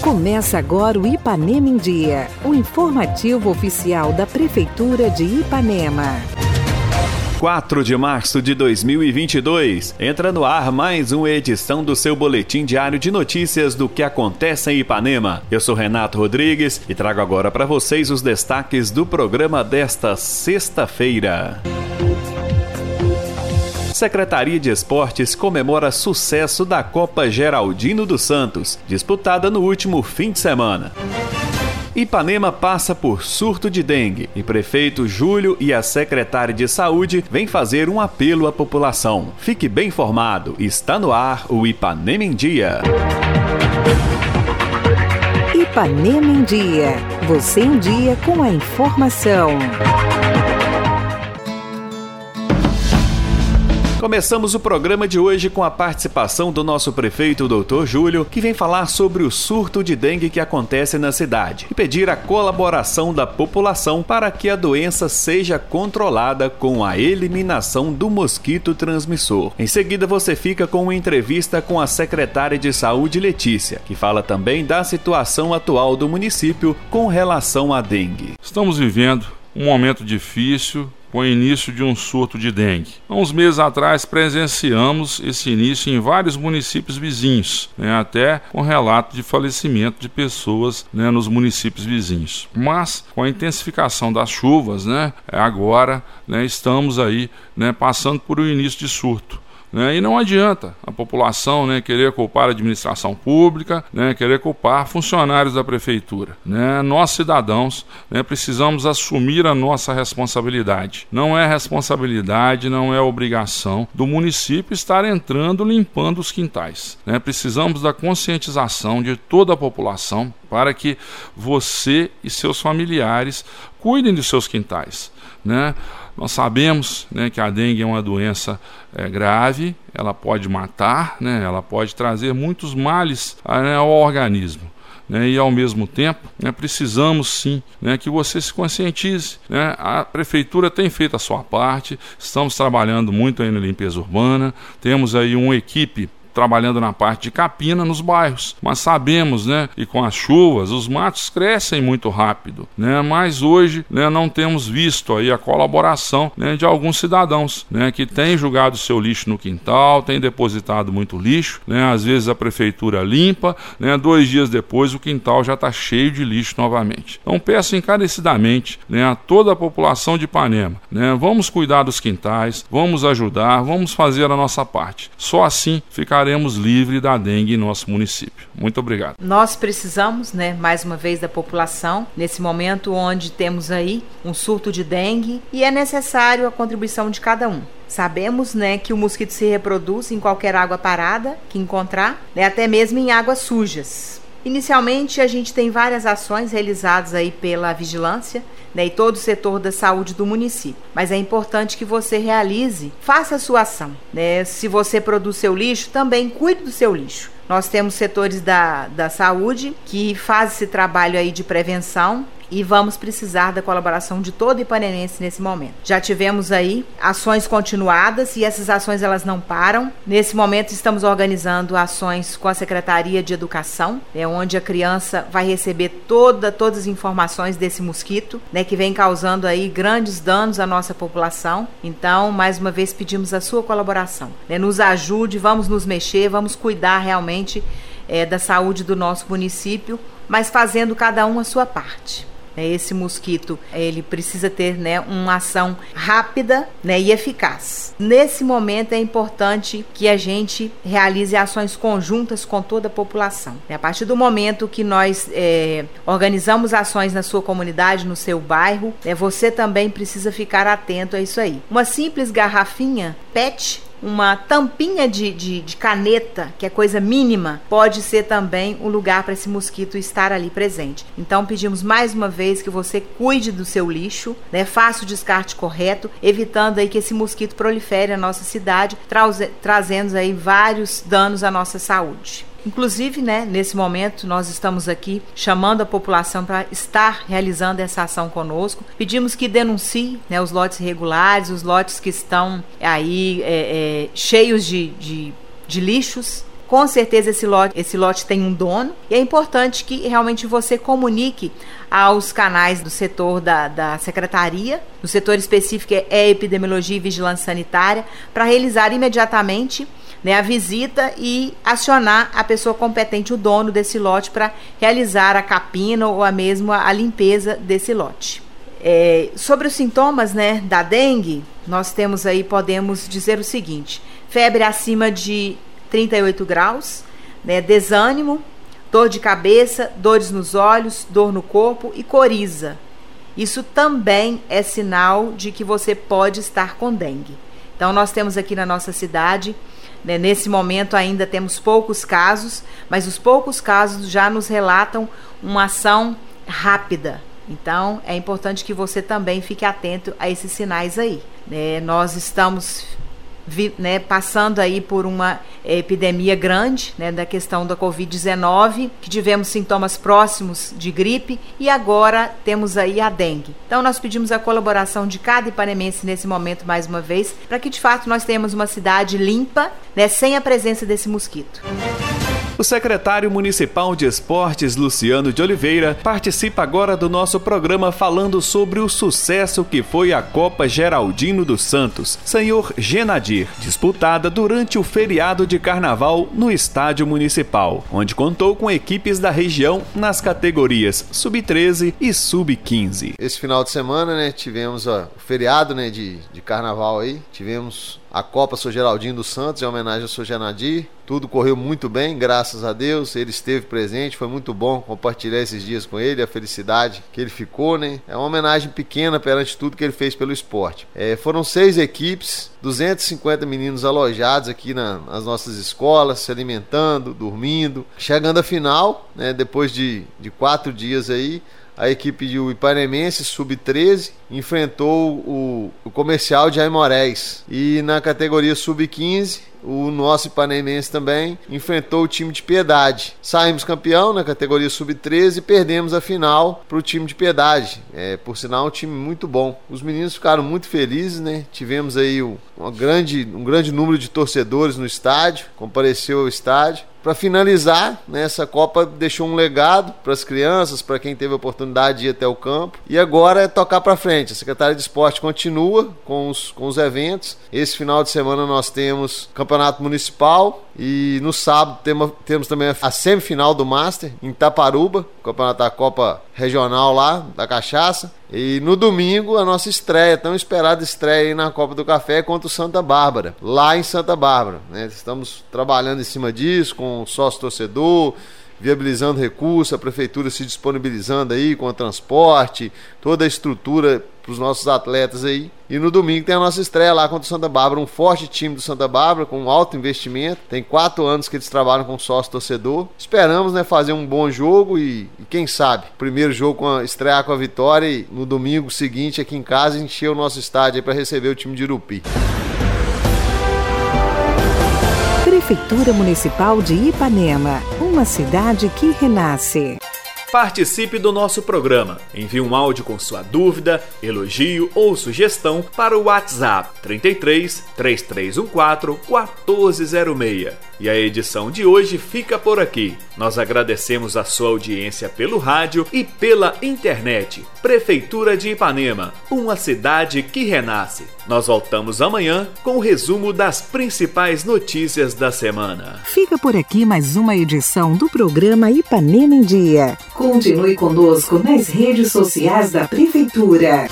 Começa agora o Ipanema em Dia, o informativo oficial da Prefeitura de Ipanema. 4 de março de 2022. Entra no ar mais uma edição do seu boletim diário de notícias do que acontece em Ipanema. Eu sou Renato Rodrigues e trago agora para vocês os destaques do programa desta sexta-feira. Secretaria de Esportes comemora sucesso da Copa Geraldino dos Santos, disputada no último fim de semana. Ipanema passa por surto de dengue e prefeito Júlio e a secretária de Saúde vêm fazer um apelo à população. Fique bem informado, está no ar o Ipanema em Dia. Ipanema em Dia. Você em dia com a informação. Começamos o programa de hoje com a participação do nosso prefeito, Dr. Júlio, que vem falar sobre o surto de dengue que acontece na cidade e pedir a colaboração da população para que a doença seja controlada com a eliminação do mosquito transmissor. Em seguida, você fica com uma entrevista com a secretária de Saúde, Letícia, que fala também da situação atual do município com relação à dengue. Estamos vivendo um momento difícil com o início de um surto de dengue. Há uns meses atrás presenciamos esse início em vários municípios vizinhos, né, até com relato de falecimento de pessoas né, nos municípios vizinhos. Mas com a intensificação das chuvas, né, agora né, estamos aí né, passando por um início de surto. Né? E não adianta a população né, querer culpar a administração pública, né, querer culpar funcionários da prefeitura. Né? Nós, cidadãos, né, precisamos assumir a nossa responsabilidade. Não é responsabilidade, não é obrigação do município estar entrando limpando os quintais. Né? Precisamos da conscientização de toda a população para que você e seus familiares cuidem dos seus quintais. Né? Nós sabemos né, que a dengue é uma doença é, grave, ela pode matar, né, ela pode trazer muitos males né, ao organismo. Né, e ao mesmo tempo né, precisamos sim né, que você se conscientize. Né? A prefeitura tem feito a sua parte, estamos trabalhando muito aí na limpeza urbana, temos aí uma equipe trabalhando na parte de capina nos bairros. Mas sabemos, né, e com as chuvas, os matos crescem muito rápido, né? Mas hoje, né, não temos visto aí a colaboração, né, de alguns cidadãos, né, que têm jogado seu lixo no quintal, têm depositado muito lixo, né? Às vezes a prefeitura limpa, né, dois dias depois o quintal já está cheio de lixo novamente. Então peço encarecidamente, né, a toda a população de Ipanema, né, vamos cuidar dos quintais, vamos ajudar, vamos fazer a nossa parte. Só assim ficar ficaremos livres da dengue em nosso município. Muito obrigado. Nós precisamos, né, mais uma vez, da população nesse momento onde temos aí um surto de dengue e é necessário a contribuição de cada um. Sabemos, né, que o mosquito se reproduz em qualquer água parada que encontrar, né, até mesmo em águas sujas. Inicialmente, a gente tem várias ações realizadas aí pela vigilância né, e todo o setor da saúde do município. Mas é importante que você realize, faça a sua ação. Né? Se você produz seu lixo, também cuide do seu lixo. Nós temos setores da, da saúde que fazem esse trabalho aí de prevenção e vamos precisar da colaboração de todo ipanenense nesse momento. Já tivemos aí ações continuadas e essas ações elas não param. Nesse momento estamos organizando ações com a Secretaria de Educação, é onde a criança vai receber toda todas as informações desse mosquito, né, que vem causando aí grandes danos à nossa população. Então, mais uma vez pedimos a sua colaboração. Né, nos ajude, vamos nos mexer, vamos cuidar realmente é, da saúde do nosso município, mas fazendo cada um a sua parte. Né? Esse mosquito ele precisa ter né, uma ação rápida né, e eficaz. Nesse momento é importante que a gente realize ações conjuntas com toda a população. A partir do momento que nós é, organizamos ações na sua comunidade, no seu bairro, né, você também precisa ficar atento a isso aí. Uma simples garrafinha PET uma tampinha de, de, de, caneta, que é coisa mínima, pode ser também o um lugar para esse mosquito estar ali presente. Então pedimos mais uma vez que você cuide do seu lixo, né? Faça o descarte correto, evitando aí que esse mosquito prolifere na nossa cidade, trazendo aí vários danos à nossa saúde. Inclusive, né, nesse momento, nós estamos aqui chamando a população para estar realizando essa ação conosco. Pedimos que denuncie né, os lotes irregulares, os lotes que estão aí é, é, cheios de, de, de lixos Com certeza esse lote, esse lote tem um dono e é importante que realmente você comunique aos canais do setor da, da secretaria, no setor específico é epidemiologia e vigilância sanitária, para realizar imediatamente né, a visita e acionar a pessoa competente, o dono desse lote, para realizar a capina ou a mesma a limpeza desse lote. É, sobre os sintomas né, da dengue, nós temos aí, podemos dizer o seguinte: febre acima de 38 graus, né, desânimo, dor de cabeça, dores nos olhos, dor no corpo e coriza. Isso também é sinal de que você pode estar com dengue. Então, nós temos aqui na nossa cidade, nesse momento ainda temos poucos casos, mas os poucos casos já nos relatam uma ação rápida. Então, é importante que você também fique atento a esses sinais aí. Né? Nós estamos vi, né, passando aí por uma epidemia grande, né, da questão da Covid-19, que tivemos sintomas próximos de gripe e agora temos aí a dengue. Então nós pedimos a colaboração de cada ipanemense nesse momento mais uma vez, para que de fato nós tenhamos uma cidade limpa, né, sem a presença desse mosquito. O secretário municipal de esportes, Luciano de Oliveira, participa agora do nosso programa falando sobre o sucesso que foi a Copa Geraldino dos Santos, Senhor Genadir, disputada durante o feriado de carnaval no estádio municipal, onde contou com equipes da região nas categorias Sub-13 e Sub-15. Esse final de semana, né, tivemos ó, o feriado né, de, de carnaval aí, tivemos a Copa Sou Geraldinho dos Santos, em homenagem ao Sou Genadir. Tudo correu muito bem, graças a Deus. Ele esteve presente, foi muito bom compartilhar esses dias com ele, a felicidade que ele ficou, né? É uma homenagem pequena perante tudo que ele fez pelo esporte. É, foram seis equipes, 250 meninos alojados aqui na, nas nossas escolas, se alimentando, dormindo. Chegando à final, né, depois de, de quatro dias aí, a equipe do Ipanemense Sub-13 enfrentou o, o comercial de Aimorés. E na categoria Sub-15, o nosso Ipanemense também enfrentou o time de Piedade. Saímos campeão na categoria Sub-13 e perdemos a final para o time de Piedade. É, por sinal, um time muito bom. Os meninos ficaram muito felizes, né? Tivemos aí um, grande, um grande número de torcedores no estádio, compareceu ao estádio. Para finalizar, né, essa Copa deixou um legado para as crianças, para quem teve a oportunidade de ir até o campo. E agora é tocar para frente. A Secretaria de Esporte continua com os, com os eventos. Esse final de semana nós temos Campeonato Municipal e no sábado temos, também a semifinal do Master em Taparuba, Campeonato da Copa Regional lá da Cachaça. E no domingo a nossa estreia, tão esperada estreia aí na Copa do Café contra o Santa Bárbara, lá em Santa Bárbara. Né? Estamos trabalhando em cima disso com o sócio torcedor, viabilizando recursos, a prefeitura se disponibilizando aí com o transporte, toda a estrutura para os nossos atletas aí. E no domingo tem a nossa estreia lá contra o Santa Bárbara, um forte time do Santa Bárbara com um alto investimento. Tem quatro anos que eles trabalham com sócio torcedor. Esperamos né, fazer um bom jogo e, e quem sabe, primeiro jogo com a, estrear com a vitória e no domingo seguinte aqui em casa encher o nosso estádio para receber o time de Irupi. Prefeitura Municipal de Ipanema, uma cidade que renasce. Participe do nosso programa. Envie um áudio com sua dúvida, elogio ou sugestão para o WhatsApp 33 3314 1406. E a edição de hoje fica por aqui. Nós agradecemos a sua audiência pelo rádio e pela internet. Prefeitura de Ipanema, uma cidade que renasce. Nós voltamos amanhã com o resumo das principais notícias da semana. Fica por aqui mais uma edição do programa Ipanema em Dia. Continue conosco nas redes sociais da Prefeitura.